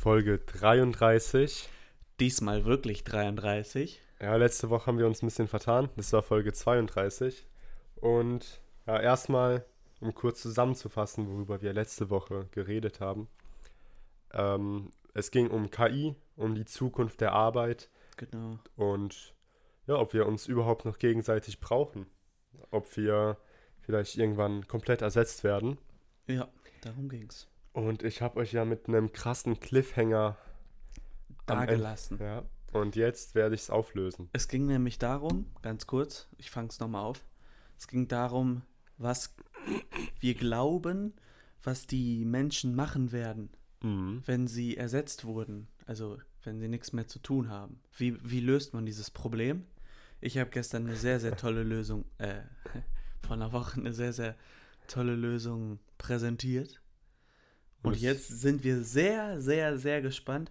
Folge 33. Diesmal wirklich 33. Ja, letzte Woche haben wir uns ein bisschen vertan. Das war Folge 32. Und ja, erstmal, um kurz zusammenzufassen, worüber wir letzte Woche geredet haben. Ähm, es ging um KI, um die Zukunft der Arbeit Genau. und ja, ob wir uns überhaupt noch gegenseitig brauchen. Ob wir vielleicht irgendwann komplett ersetzt werden. Ja, darum ging's. Und ich habe euch ja mit einem krassen Cliffhanger Dagelassen. Ja. Und jetzt werde ich es auflösen. Es ging nämlich darum, ganz kurz, ich fange es nochmal auf. Es ging darum, was wir glauben, was die Menschen machen werden, Mhm. wenn sie ersetzt wurden. Also, wenn sie nichts mehr zu tun haben. Wie, wie löst man dieses Problem? Ich habe gestern eine sehr, sehr tolle Lösung, äh, vor einer Woche eine sehr, sehr tolle Lösung präsentiert. Und jetzt sind wir sehr, sehr, sehr gespannt,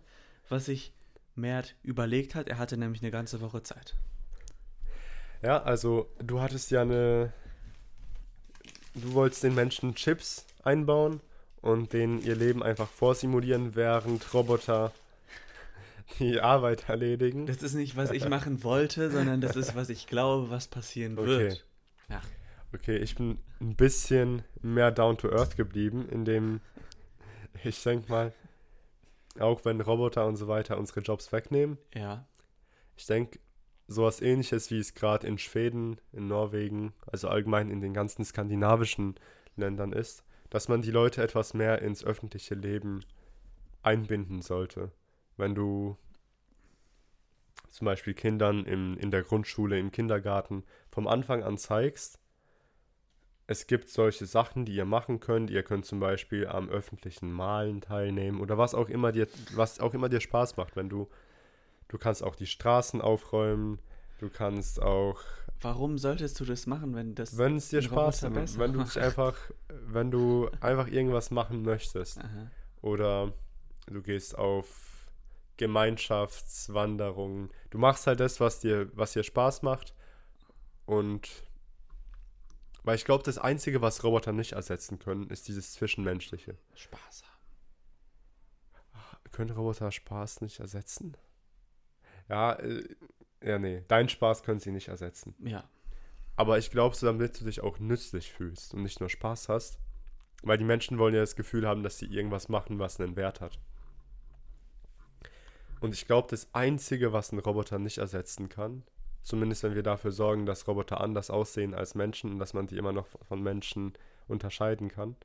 was sich Mert überlegt hat. Er hatte nämlich eine ganze Woche Zeit. Ja, also du hattest ja eine. Du wolltest den Menschen Chips einbauen und denen ihr Leben einfach vorsimulieren, während Roboter die Arbeit erledigen. Das ist nicht, was ich machen wollte, sondern das ist, was ich glaube, was passieren Okay. wird. Ja. Okay, ich bin ein bisschen mehr down to earth geblieben, indem ich denke mal, auch wenn Roboter und so weiter unsere Jobs wegnehmen, Ja. Ich denke, sowas ähnliches, wie es gerade in Schweden, in Norwegen, also allgemein in den ganzen skandinavischen Ländern ist, dass man die Leute etwas mehr ins öffentliche Leben einbinden sollte. Wenn du zum Beispiel Kindern im, in der Grundschule, im Kindergarten vom Anfang an zeigst, es gibt solche Sachen, die ihr machen könnt. Ihr könnt zum Beispiel am öffentlichen Malen teilnehmen oder was auch immer dir, was auch immer dir Spaß macht, wenn du Du kannst auch die Straßen aufräumen. Du kannst auch, Warum solltest du das machen, wenn das. wenn es dir Spaß macht, wenn du dich einfach, wenn du einfach irgendwas machen möchtest. Aha. Oder du gehst auf Gemeinschaftswanderungen. Du machst halt das, was dir, was dir Spaß macht. Und weil ich glaube, das Einzige, was Roboter nicht ersetzen können, ist dieses Zwischenmenschliche. Spaß haben. Können Roboter Spaß nicht ersetzen? Ja, äh, ja, nee. Deinen Spaß können sie nicht ersetzen. Ja. Aber ich glaube, so damit du dich auch nützlich fühlst und nicht nur Spaß hast. Weil die Menschen wollen ja das Gefühl haben, dass sie irgendwas machen, was einen Wert hat. Und ich glaube, das Einzige, was ein Roboter nicht ersetzen kann, zumindest wenn wir dafür sorgen, dass Roboter anders aussehen als Menschen und dass man die immer noch von Menschen unterscheiden kann,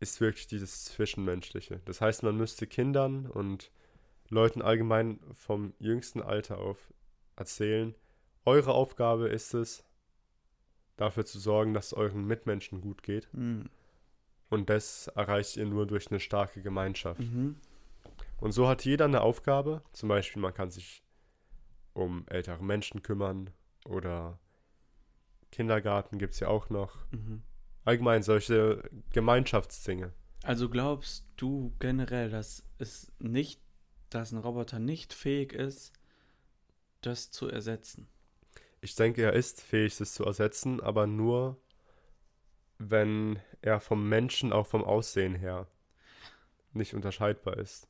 ist wirklich dieses Zwischenmenschliche. Das heißt, man müsste Kindern und Leuten allgemein vom jüngsten Alter auf erzählen, eure Aufgabe ist es, dafür zu sorgen, dass es euren Mitmenschen gut geht. Hm. Und das erreicht ihr nur durch eine starke Gemeinschaft. Mhm. Und so hat jeder eine Aufgabe. Zum Beispiel, man kann sich um ältere Menschen kümmern oder Kindergarten gibt es ja auch noch. Mhm. Allgemein solche Gemeinschaftsdinge. Also glaubst du generell, dass es nicht, dass ein Roboter nicht fähig ist, das zu ersetzen? Ich denke, er ist fähig, es zu ersetzen, aber nur, wenn er vom Menschen, auch vom Aussehen her, nicht unterscheidbar ist.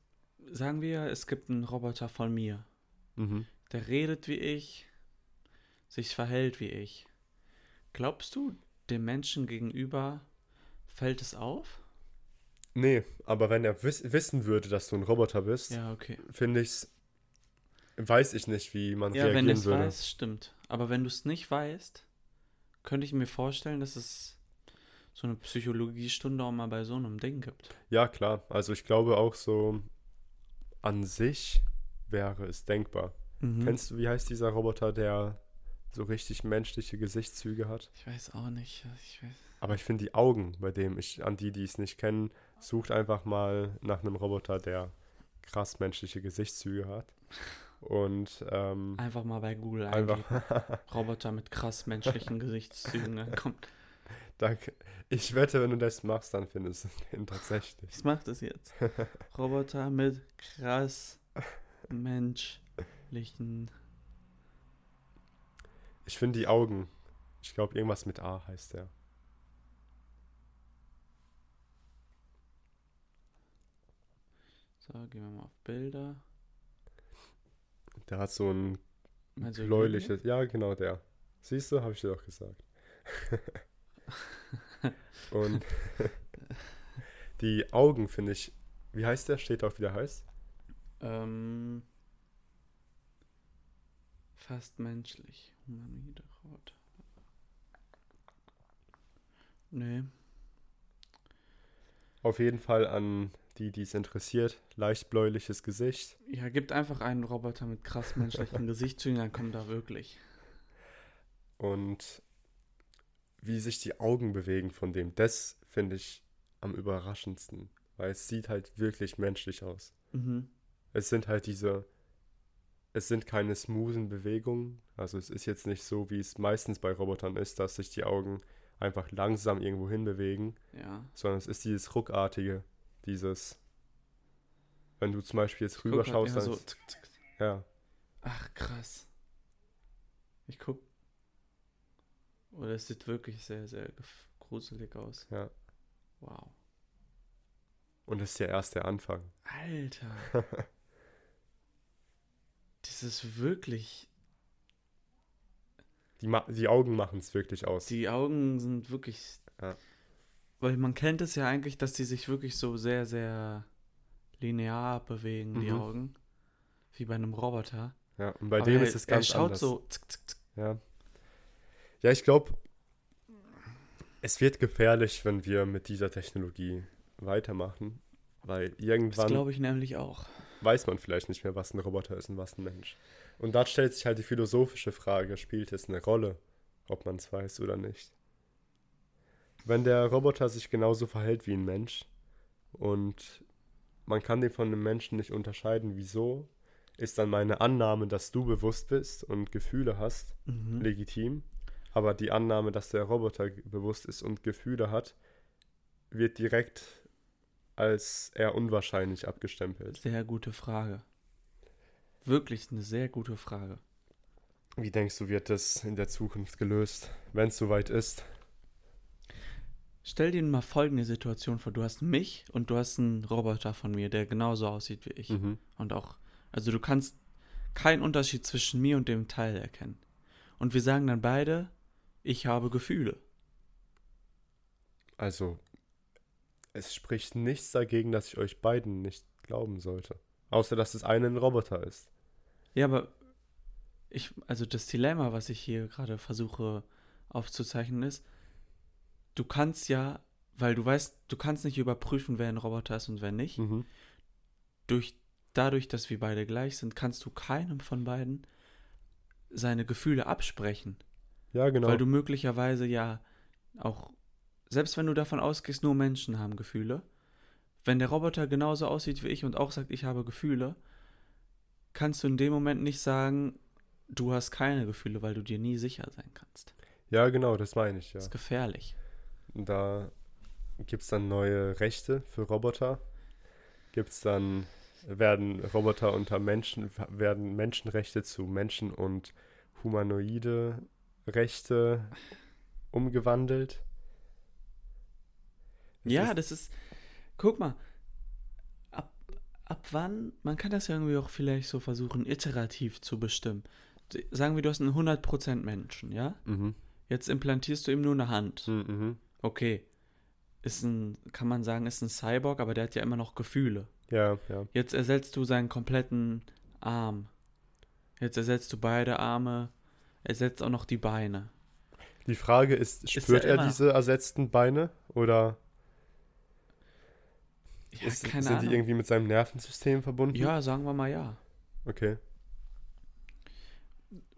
Sagen wir, es gibt einen Roboter von mir. Mhm. Der redet wie ich, sich verhält wie ich. Glaubst du, dem Menschen gegenüber fällt es auf? Nee, aber wenn er wiss wissen würde, dass du ein Roboter bist, Ja, okay. finde ich's, weiß ich nicht, wie man Ja, wenn reagieren du es würde. weißt, stimmt. Aber wenn du es nicht weißt, könnte ich mir vorstellen, dass es so eine Psychologiestunde auch mal bei so einem Ding gibt. Ja, klar. Also ich glaube auch so an sich wäre es denkbar. Mhm. Kennst du, wie heißt dieser Roboter, der so richtig menschliche Gesichtszüge hat? Ich weiß auch nicht. Ich weiß. Aber ich finde die Augen bei dem, ich, an die, die es nicht kennen, sucht einfach mal nach einem Roboter, der krass menschliche Gesichtszüge hat. Und ähm, Einfach mal bei Google einfach. Roboter mit krass menschlichen Gesichtszügen. Dann kommt. danke. Ich wette, wenn du das machst, dann findest du den tatsächlich. Ich mach das jetzt. Roboter mit krass menschlichen. Ich finde die Augen, ich glaube, irgendwas mit A heißt der. So, gehen wir mal auf Bilder. Der hat so ein du bläuliches. Ja, genau der. Siehst du, habe ich dir doch gesagt. Und die Augen finde ich. Wie heißt der? Steht auch, wie der heißt? Ähm, fast menschlich. Humanoide Roboter. Nee. Auf jeden Fall an die, die es interessiert. Leicht bläuliches Gesicht. Ja, gibt einfach einen Roboter mit krass menschlichem Gesichtszügen, dann kommt da wirklich. Und wie sich die Augen bewegen von dem, das finde ich am überraschendsten. Weil es sieht halt wirklich menschlich aus. Mhm. Es sind halt diese, es sind keine smoothen Bewegungen. Also es ist jetzt nicht so, wie es meistens bei Robotern ist, dass sich die Augen einfach langsam irgendwo hin bewegen, Ja. sondern es ist dieses ruckartige, dieses, wenn du zum Beispiel jetzt rüberschaust, ja, dann so. ja, Ach, krass. Ich guck. Oh, das sieht wirklich sehr, sehr gruselig aus. ja. Wow. Und das ist ja erst der Anfang. Alter. das ist wirklich. Die, Ma die Augen machen es wirklich aus. Die Augen sind wirklich. Ja. Weil man kennt es ja eigentlich, dass die sich wirklich so sehr, sehr linear bewegen, die Mhm. Augen. Wie bei einem Roboter. ja, und bei Aber dem er, ist es ganz Er schaut anders. so. Zick, zick, zick. Ja. Ja, ich glaube, es wird gefährlich, wenn wir mit dieser Technologie weitermachen, weil Das irgendwann glaube ich nämlich auch. Weiß man vielleicht nicht mehr, was ein Roboter ist und was ein Mensch. Und da stellt sich halt die philosophische Frage, spielt es eine Rolle, ob man es weiß oder nicht? Wenn der Roboter sich genauso verhält wie ein Mensch und man kann den von einem Menschen nicht unterscheiden, wieso, ist dann meine Annahme, dass du bewusst bist und Gefühle hast, Mhm. legitim. Aber die Annahme, dass der Roboter bewusst ist und Gefühle hat, wird direkt als eher unwahrscheinlich abgestempelt. Sehr gute Frage. Wirklich eine sehr gute Frage. Wie denkst du, wird das in der Zukunft gelöst, wenn es soweit ist? Stell dir mal folgende Situation vor. Du hast mich und du hast einen Roboter von mir, der genauso aussieht wie ich. Mhm. Und auch, also du kannst keinen Unterschied zwischen mir und dem Teil erkennen. Und wir sagen dann beide, ich habe Gefühle. Also, es spricht nichts dagegen, dass ich euch beiden nicht glauben sollte. Außer, dass das eine ein Roboter ist. Ja, aber ich, also das Dilemma, was ich hier gerade versuche aufzuzeichnen, ist, du kannst ja, weil du weißt, du kannst nicht überprüfen, wer ein Roboter ist und wer nicht. Mhm. durch, dadurch, dass wir beide gleich sind, kannst du keinem von beiden seine Gefühle absprechen. Ja, genau. Weil du möglicherweise ja auch, selbst wenn du davon ausgehst, nur Menschen haben Gefühle, wenn der Roboter genauso aussieht wie ich und auch sagt, ich habe Gefühle, kannst du in dem Moment nicht sagen, du hast keine Gefühle, weil du dir nie sicher sein kannst. ja, genau, das meine ich, ja. Das ist gefährlich. Da gibt es dann neue Rechte für Roboter. Gibt es dann, werden Roboter unter Menschen, werden Menschenrechte zu Menschen- und humanoide Rechte umgewandelt. Das ja, ist- das ist. Guck mal. Ab, ab wann. Man kann das ja irgendwie auch vielleicht so versuchen, iterativ zu bestimmen. Sagen wir, du hast einen 100% Menschen, ja? Mhm. Jetzt implantierst du ihm nur eine Hand. Mhm, mhm. Okay. Ist ein, kann man sagen, ist ein Cyborg, aber der hat ja immer noch Gefühle. Ja, ja. Jetzt ersetzt du seinen kompletten Arm. Jetzt ersetzt du beide Arme. Ersetzt auch noch die Beine. Die Frage ist, Ist spürt ja er immer- diese ersetzten Beine oder Ja, ist, keine sind Ahnung. die irgendwie mit seinem Nervensystem verbunden? ja, sagen wir mal ja. Okay.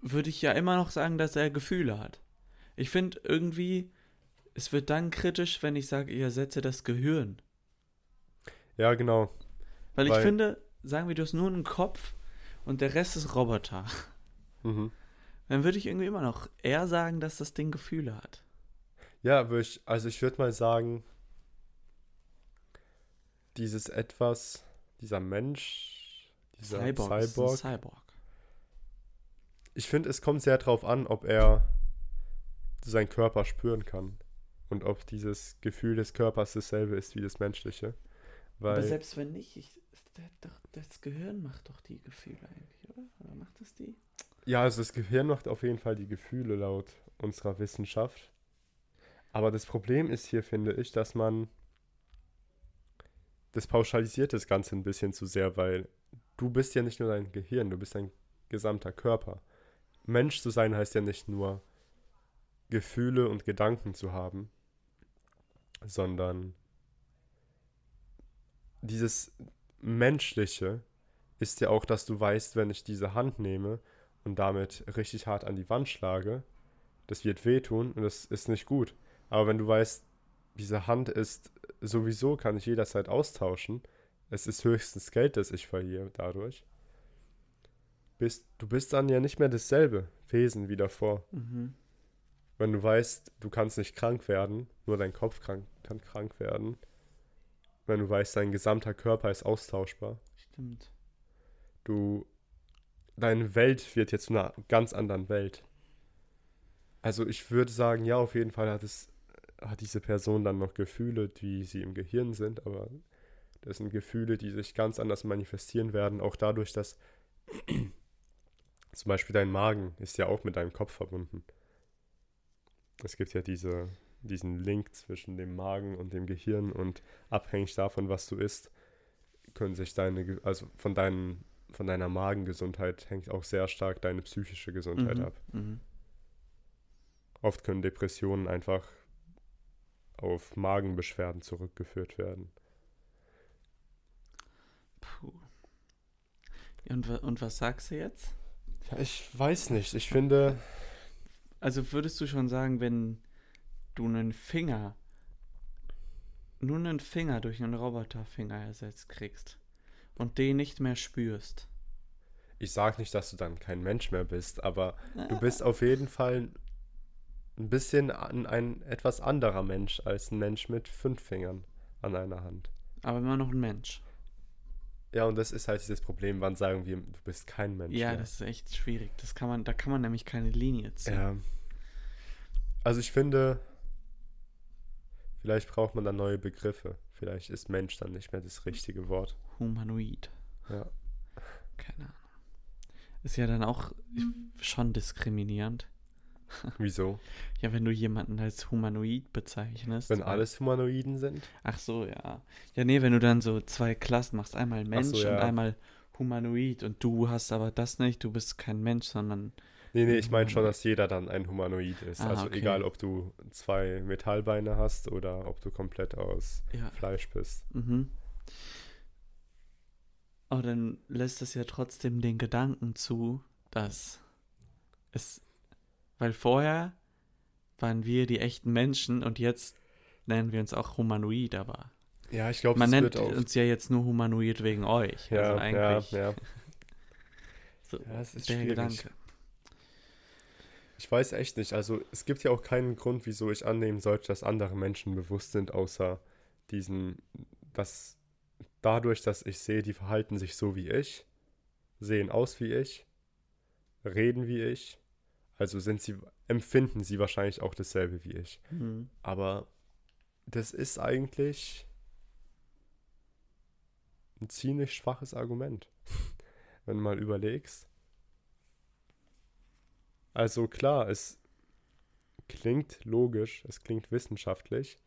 würde ich ja immer noch sagen, dass er Gefühle hat. Ich finde irgendwie, es wird dann kritisch, wenn ich sage, ich ersetze das Gehirn. Ja, genau. Weil, ich Weil- finde, sagen wir, du hast nur einen Kopf und der Rest ist Roboter. Mhm. Dann würde ich irgendwie immer noch eher sagen, dass das Ding Gefühle hat. Ja, würd ich, also ich würde mal sagen, dieses etwas, dieser Mensch, dieser Cyborg. Cyborg, Cyborg. ich finde, es kommt sehr drauf an, ob er seinen Körper spüren kann und ob dieses Gefühl des Körpers dasselbe ist wie das menschliche. Weil, Aber selbst wenn nicht, ich, das, das Gehirn macht doch die Gefühle eigentlich, oder? Oder macht das die? ja, also das Gehirn macht auf jeden Fall die Gefühle laut unserer Wissenschaft. Aber das Problem ist hier, finde ich, dass man das pauschalisiert das Ganze ein bisschen zu sehr, weil du bist ja nicht nur dein Gehirn, du bist dein gesamter Körper. Mensch zu sein heißt ja nicht nur Gefühle und Gedanken zu haben, sondern dieses Menschliche ist ja auch, dass du weißt, wenn ich diese Hand nehme und damit richtig hart an die Wand schlage, das wird wehtun und das ist nicht gut. Aber wenn du weißt, diese Hand ist sowieso, kann ich jederzeit austauschen, es ist höchstens Geld, das ich verliere dadurch, bist, du bist dann ja nicht mehr dasselbe Wesen wie davor. Mhm. Wenn du weißt, du kannst nicht krank werden, nur dein Kopf krank, kann krank werden. Wenn du weißt, dein gesamter Körper ist austauschbar. Stimmt. Du, deine Welt wird jetzt zu einer ganz anderen Welt. Also ich würde sagen, ja, auf jeden Fall hat es, hat diese Person dann noch Gefühle, die sie im Gehirn sind, aber das sind Gefühle, die sich ganz anders manifestieren werden, auch dadurch, dass zum Beispiel dein Magen ist ja auch mit deinem Kopf verbunden. Es gibt ja diese, diesen Link zwischen dem Magen und dem Gehirn und abhängig davon, was du isst, können sich deine, also von, deinen, von deiner Magengesundheit hängt auch sehr stark deine psychische Gesundheit Mhm. ab. Mhm. Oft können Depressionen einfach auf Magenbeschwerden zurückgeführt werden. Puh. Und, und was sagst du jetzt? Ja, ich weiß nicht. Ich finde, Also würdest du schon sagen, wenn du einen Finger, nur einen Finger durch einen Roboterfinger ersetzt kriegst und den nicht mehr spürst, ich sage nicht, dass du dann kein Mensch mehr bist, aber du bist auf jeden Fall ein bisschen an, ein etwas anderer Mensch als ein Mensch mit fünf Fingern an einer Hand. aber immer noch ein Mensch. Ja, und das ist halt dieses Problem, wann sagen wir, du bist kein Mensch Ja, mehr. das ist echt schwierig. Das kann man, da kann man nämlich keine Linie ziehen. Ja. Also ich finde, vielleicht braucht man da neue Begriffe. Vielleicht ist Mensch dann nicht mehr das richtige Wort. Humanoid. Ja. Keine Ahnung. Ist ja dann auch schon diskriminierend. Wieso? Ja, wenn du jemanden als Humanoid bezeichnest. Wenn alles Humanoiden sind? Ach so, ja. Ja, nee, wenn du dann so zwei Klassen machst, einmal Mensch so, ja. und einmal Humanoid und du hast aber das nicht, du bist kein Mensch, sondern Nee, nee, ich meine schon, dass jeder dann ein Humanoid ist. Ah, also okay. egal, ob du zwei Metallbeine hast oder ob du komplett aus ja. Fleisch bist. Mhm. Aber dann lässt es ja trotzdem den Gedanken zu, dass es, weil vorher waren wir die echten Menschen und jetzt nennen wir uns auch Humanoid, aber Ja, ich glaube, man nennt uns ja jetzt nur Humanoid wegen euch. ja, also ja, eigentlich ja. so Ja, es ist der schwierig. Gedanke. Ich weiß echt nicht. Also es gibt ja auch keinen Grund, wieso ich annehmen sollte, dass andere Menschen bewusst sind, außer diesen, dass dadurch, dass ich sehe, die verhalten sich so wie ich, sehen aus wie ich, reden wie ich, also sind sie, empfinden sie wahrscheinlich auch dasselbe wie ich. Mhm. Aber das ist eigentlich ein ziemlich schwaches Argument, wenn du mal überlegst. Also klar, es klingt logisch, es klingt wissenschaftlich,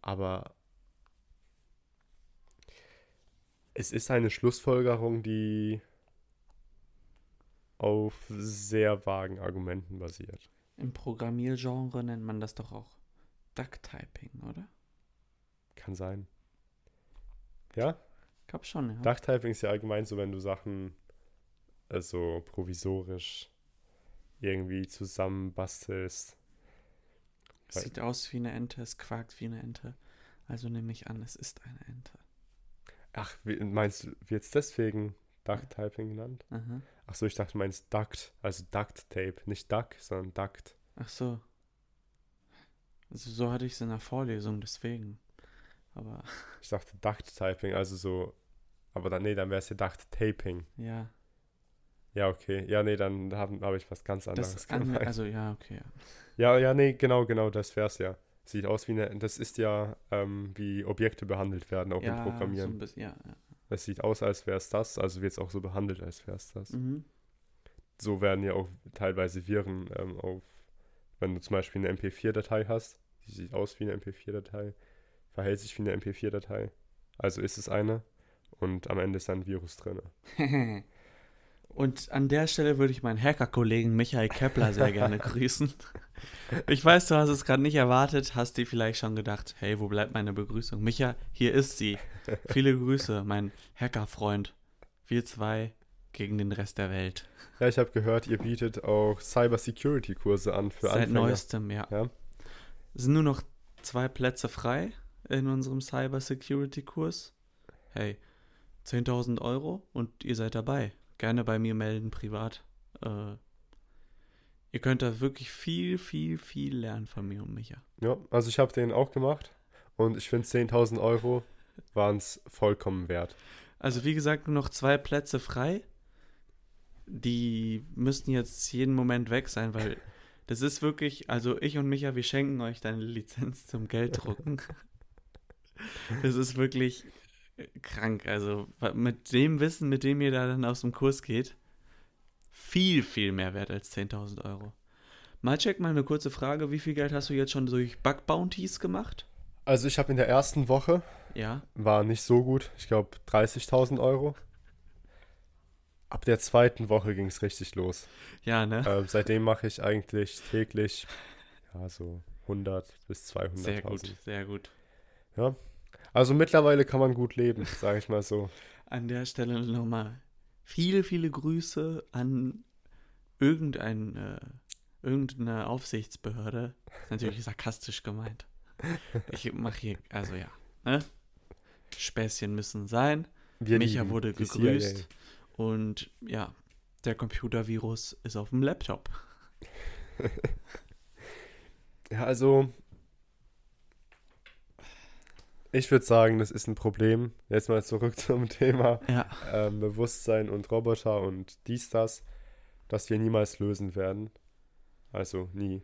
aber es ist eine Schlussfolgerung, die auf sehr vagen Argumenten basiert. Im Programmiergenre nennt man das doch auch Ducktyping, oder? Kann sein. Ja? Glaube schon, ja. Ducktyping ist ja allgemein so, wenn du Sachen also provisorisch irgendwie zusammenbastelst. Es sieht aus wie eine Ente, es quakt wie eine Ente. Also nehme ich an, es ist eine Ente. Ach, wie- meinst du, wird es deswegen Ducktyping genannt? Aha. Ach so, ich dachte, du meinst Duct, also Duct Tape. Nicht Duck, sondern Duct. Ach so. Also so hatte ich es in der Vorlesung, deswegen. Aber Ich dachte Duct Typing, also so, aber dann, nee, dann wäre es ja Duct Taping. ja, Ja, okay. Ja, nee, dann habe hab ich was ganz anderes das an, gemeint. also ja, okay. Ja. Ja, ja, nee, genau, genau, das wär's ja. Sieht aus wie eine, das ist ja, ähm, wie Objekte behandelt werden, auch ja, im so Programmieren. ein bisschen, ja, ja. Es sieht aus, als wäre es das, also wird es auch so behandelt, als wäre es das. Mhm. So werden ja auch teilweise Viren ähm, auf, wenn du zum Beispiel eine MP4-Datei hast, die sieht aus wie eine MP4-Datei, verhält sich wie eine MP4-Datei, also ist es eine und am Ende ist ein Virus drin. Und an der Stelle würde ich meinen Hacker-Kollegen Michael Kepler sehr gerne grüßen. Ich weiß, du hast es gerade nicht erwartet, hast dir vielleicht schon gedacht, hey, wo bleibt meine Begrüßung? Micha, hier ist sie. Viele Grüße, mein Hacker-Freund. Wir zwei gegen den Rest der Welt. Ja, ich habe gehört, ihr bietet auch Cyber-Security-Kurse an für Seit Anfänger. neuestem, ja. Ja. Es sind nur noch zwei Plätze frei in unserem Cyber-Security-Kurs. Hey, 10.000 Euro und ihr seid dabei. Gerne bei mir melden, privat. Äh, ihr könnt da wirklich viel, viel, viel lernen von mir und Micha. Ja, also ich habe den auch gemacht und ich finde 10.000 Euro waren es vollkommen wert. Also wie gesagt, nur noch zwei Plätze frei. Die müssten jetzt jeden Moment weg sein, weil das ist wirklich, also ich und Micha, wir schenken euch deine Lizenz zum Gelddrucken. das ist wirklich krank. Also mit dem Wissen, mit dem ihr da dann aus dem Kurs geht, viel, viel mehr wert als 10.000 Euro. Mal check mal eine kurze Frage. Wie viel Geld hast du jetzt schon durch Bug Bounties gemacht? Also ich habe in der ersten Woche, Ja. war nicht so gut, ich glaube 30.000 Euro. Ab der zweiten Woche ging es richtig los. Ja, ne? Ähm, seitdem mache ich eigentlich täglich ja, so 100 bis 200.000. Sehr gut, sehr gut. Ja. Also mittlerweile kann man gut leben, sage ich mal so. An der Stelle nochmal viele, viele Grüße an irgendein, äh, irgendeine Aufsichtsbehörde. Ist natürlich sarkastisch gemeint. Ich mache hier, also ja, ne? Späßchen müssen sein. Wir Micha lieben wurde gegrüßt. CIA. Und ja, der Computervirus ist auf dem Laptop. Ja, also ich würde sagen, das ist ein Problem. Jetzt mal zurück zum Thema Ja. ähm, Bewusstsein und Roboter und dies, das, das wir niemals lösen werden. Also nie.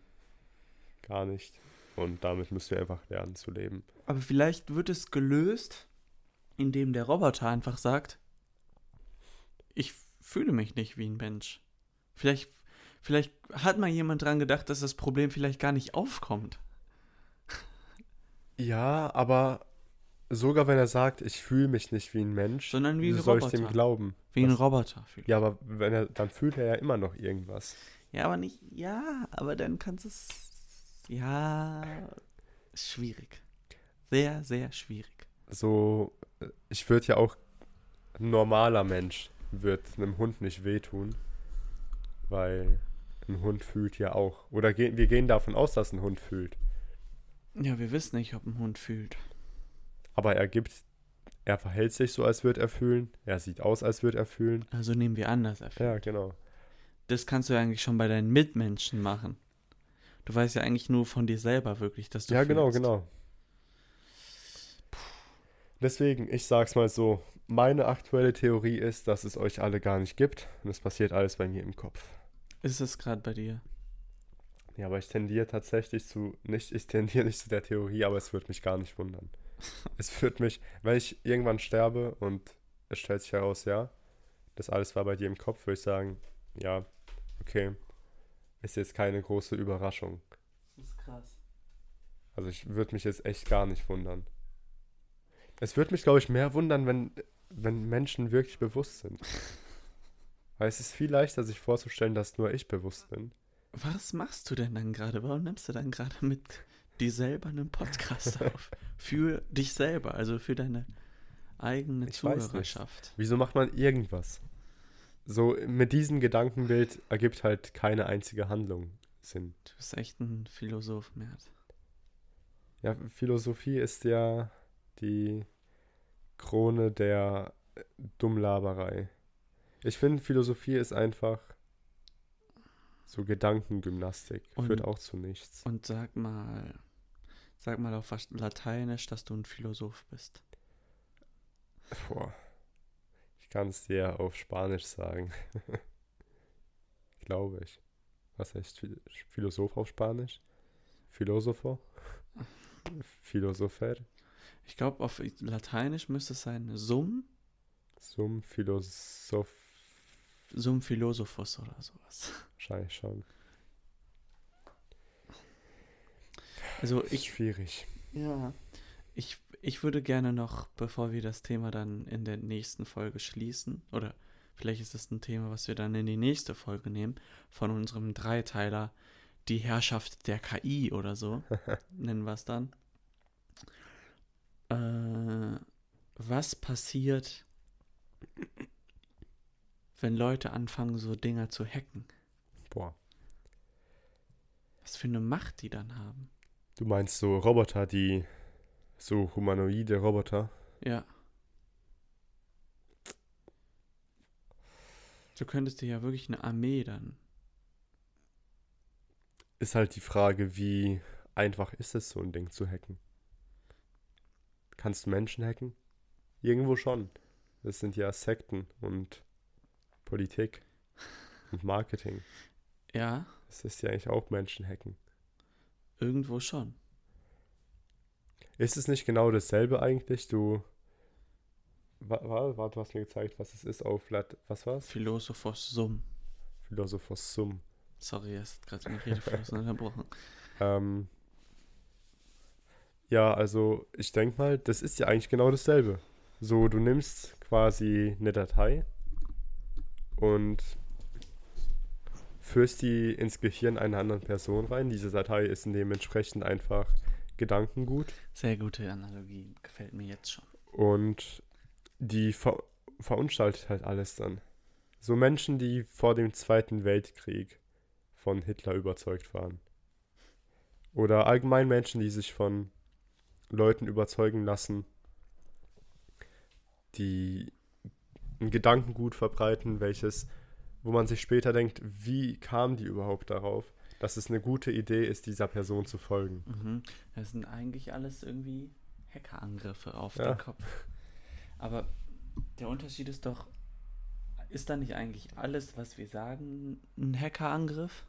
Gar nicht. Und damit müssen wir einfach lernen zu leben. Aber vielleicht wird es gelöst, indem der Roboter einfach sagt, ich fühle mich nicht wie ein Mensch. Vielleicht, vielleicht hat mal jemand dran gedacht, dass das Problem vielleicht gar nicht aufkommt. Ja, aber sogar wenn er sagt, ich fühle mich nicht wie ein Mensch, Sondern wie ein soll ich dem Roboter. glauben? Wie ein Roboter. Vielleicht. Ja, aber wenn er, dann fühlt er ja immer noch irgendwas. Ja, aber nicht, ja, aber dann kannst du es, ja, schwierig. Sehr, sehr schwierig. So, äh, ich würde ja auch, ein normaler Mensch wird einem Hund nicht wehtun, weil ein Hund fühlt ja auch. Oder ge wir gehen davon aus, dass ein Hund fühlt. Ja, wir wissen nicht, ob ein Hund fühlt. Aber er gibt, er verhält sich so, als würde er fühlen. Er sieht aus, als würde er fühlen. Also nehmen wir an, dass er fühlt. Ja, genau. Das kannst du ja eigentlich schon bei deinen Mitmenschen machen. Du weißt ja eigentlich nur von dir selber wirklich, dass du Ja, genau, fühlst. genau. Deswegen, ich sag's mal so, meine aktuelle Theorie ist, dass es euch alle gar nicht gibt. Und es passiert alles bei mir im Kopf. Ist es gerade bei dir? Ja, aber ich tendiere tatsächlich zu, nicht, ich tendiere nicht zu der Theorie, aber es würde mich gar nicht wundern. es würde mich, wenn ich irgendwann sterbe und es stellt sich heraus, ja, das alles war bei dir im Kopf, würde ich sagen, ja, okay, ist jetzt keine große Überraschung. Das ist krass. Also ich würde mich jetzt echt gar nicht wundern. Es würde mich, glaube ich, mehr wundern, wenn, wenn Menschen wirklich bewusst sind. Weil es ist viel leichter, sich vorzustellen, dass nur ich bewusst bin. Was machst du denn dann gerade? Warum nimmst du dann gerade mit dir selber einen Podcast auf? Für dich selber, also für deine eigene Ich. Zuhörerschaft. Wieso macht man irgendwas? So, mit diesem Gedankenbild ergibt halt keine einzige Handlung Sinn. Du bist echt ein Philosoph, Mert. Ja, Philosophie ist ja die Krone der Dummlaberei. Ich finde, Philosophie ist einfach so Gedankengymnastik. Führt Und- auch zu nichts. Und sag mal, sag mal auf was- Lateinisch, dass du ein Philosoph bist. Boah. Ich kann es dir auf Spanisch sagen. Glaube ich. Was heißt Phil- Philosoph auf Spanisch? Philosopher? Philosopher. Ich glaube, auf Lateinisch müsste es sein Sum, Sum Philosoph. Sum Philosophus oder sowas. Wahrscheinlich schon. Also Ist ich, schwierig. ja, ich, ich würde gerne noch, bevor wir das Thema dann in der nächsten Folge schließen, oder vielleicht ist es ein Thema, was wir dann in die nächste Folge nehmen, von unserem Dreiteiler, die Herrschaft der KI oder so, nennen wir es dann. Äh, was passiert, wenn Leute anfangen, so Dinger zu hacken? Boah. Was für eine Macht die dann haben. Du meinst so Roboter, die. So humanoide Roboter? Ja. Du könntest dir ja wirklich eine Armee dann. Ist halt die Frage, wie einfach ist es, so ein Ding zu hacken? Kannst du Menschen hacken? Irgendwo schon. Das sind ja Sekten und Politik und Marketing. Ja, Das ist ja eigentlich auch Menschen hacken. Irgendwo schon. Ist es nicht genau dasselbe eigentlich? Du. Warte, wa, du hast mir gezeigt, was es ist auf Lat. Was war's? Philosophos Sum. Philosophos Sum. Sorry, er ist gerade in Redefluss unterbrochen. Ähm, ja, also ich denke mal, das ist ja eigentlich genau dasselbe. So, du nimmst quasi eine Datei und führst die ins Gehirn einer anderen Person rein. Diese Datei ist dementsprechend einfach Gedankengut Sehr gute Analogie. Gefällt mir jetzt schon. und die ver verunstaltet halt alles dann. So Menschen, die vor dem Zweiten Weltkrieg von Hitler überzeugt waren. Oder allgemein Menschen, die sich von Leuten überzeugen lassen, die ein Gedankengut verbreiten, welches, wo man sich später denkt, wie kamen die überhaupt darauf, dass es eine gute Idee ist, dieser Person zu folgen. Mhm. Das sind eigentlich alles irgendwie Hackerangriffe auf Ja. den Kopf. Aber der Unterschied ist doch, ist da nicht eigentlich alles, was wir sagen, ein Hackerangriff?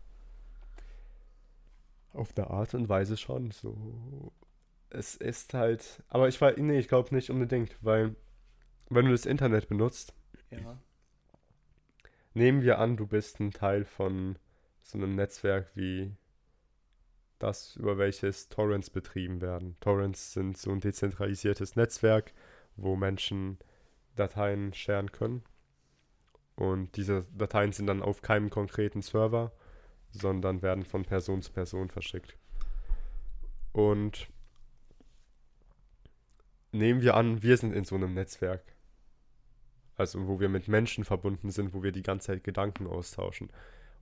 Auf der Art und Weise schon. So. Es ist halt. Aber ich war. Nee, ich glaube nicht unbedingt, weil wenn du das Internet benutzt, Ja. Nehmen wir an, du bist ein Teil von so einem Netzwerk wie das, über welches Torrents betrieben werden. Torrents sind so ein dezentralisiertes Netzwerk, wo Menschen Dateien sharen können. Und diese Dateien sind dann auf keinem konkreten Server, sondern werden von Person zu Person verschickt. Und nehmen wir an, wir sind in so einem Netzwerk. Also wo wir mit Menschen verbunden sind, wo wir die ganze Zeit Gedanken austauschen.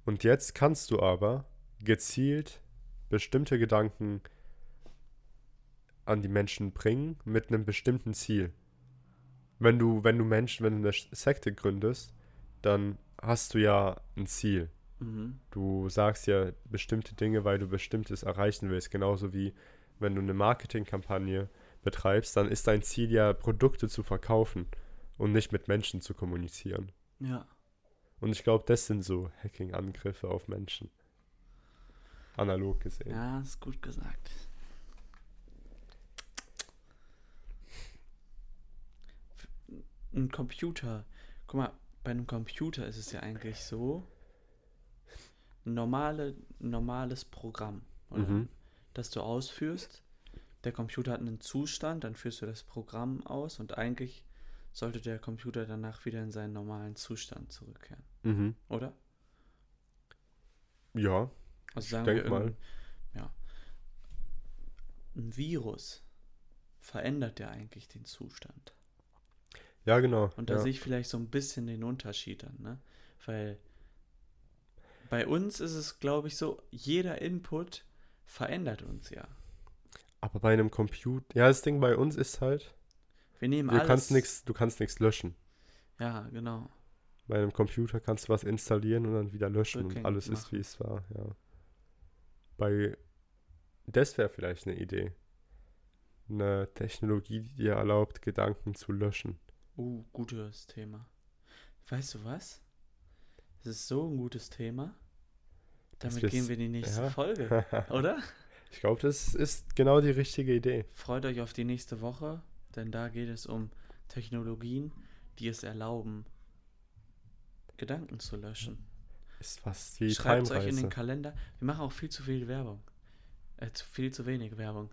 Und jetzt kannst du aber gezielt bestimmte Gedanken an die Menschen bringen mit einem bestimmten Ziel. Wenn du, wenn du Menschen, wenn du eine Sekte gründest, dann hast du ja ein Ziel. Mhm. Du sagst ja bestimmte Dinge, weil du bestimmtes erreichen willst. Genauso wie wenn du eine Marketingkampagne betreibst, dann ist dein Ziel ja, Produkte zu verkaufen und nicht mit Menschen zu kommunizieren. Ja. Und ich glaube, das sind so Hacking-Angriffe auf Menschen. Analog gesehen. Ja, ist gut gesagt. Ein Computer. Guck mal, bei einem Computer ist es ja eigentlich so, ein normale, normales Programm? Mhm. das du ausführst. Der Computer hat einen Zustand, dann führst du das Programm aus und eigentlich sollte der Computer danach wieder in seinen normalen Zustand zurückkehren, Mhm. oder? Ja, Also sagen wir mal. ja. Ein Virus verändert ja eigentlich den Zustand. ja, genau. Und da ja. sehe ich vielleicht so ein bisschen den Unterschied dann, ne? Weil bei uns ist es, glaube ich, so, jeder Input verändert uns ja. Aber bei einem Computer, ja, das Ding bei uns ist halt, Wir nehmen du alles. kannst nichts, du kannst nichts löschen. Ja, genau. Bei einem Computer kannst du was installieren und dann wieder löschen und Rückgängig alles ist machen. wie es war, ja. Bei das wäre vielleicht eine Idee. Eine Technologie, die dir erlaubt, Gedanken zu löschen. Uh, gutes Thema. Weißt du was? Es ist so ein gutes Thema. Damit gehen wir in die nächste ja. Folge, oder? Ich glaube, das ist genau die richtige Idee. Freut euch auf die nächste Woche, denn da geht es um Technologien, die es erlauben, Gedanken zu löschen. Ist fast wie Schreibt es euch in den Kalender. Wir machen auch viel zu viel Werbung. Äh, zu, viel zu wenig Werbung.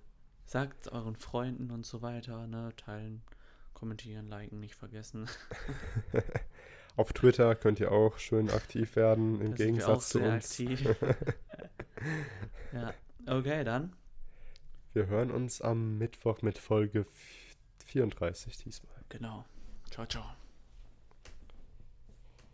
Sagt euren Freunden und so weiter, ne? Teilen, kommentieren, liken, nicht vergessen. Auf Twitter könnt ihr auch schön aktiv werden, im Da sind wir auch Gegensatz zu sehr uns. aktiv. ja, okay, dann. Wir hören uns am Mittwoch mit Folge 34 diesmal. Genau. Ciao, ciao.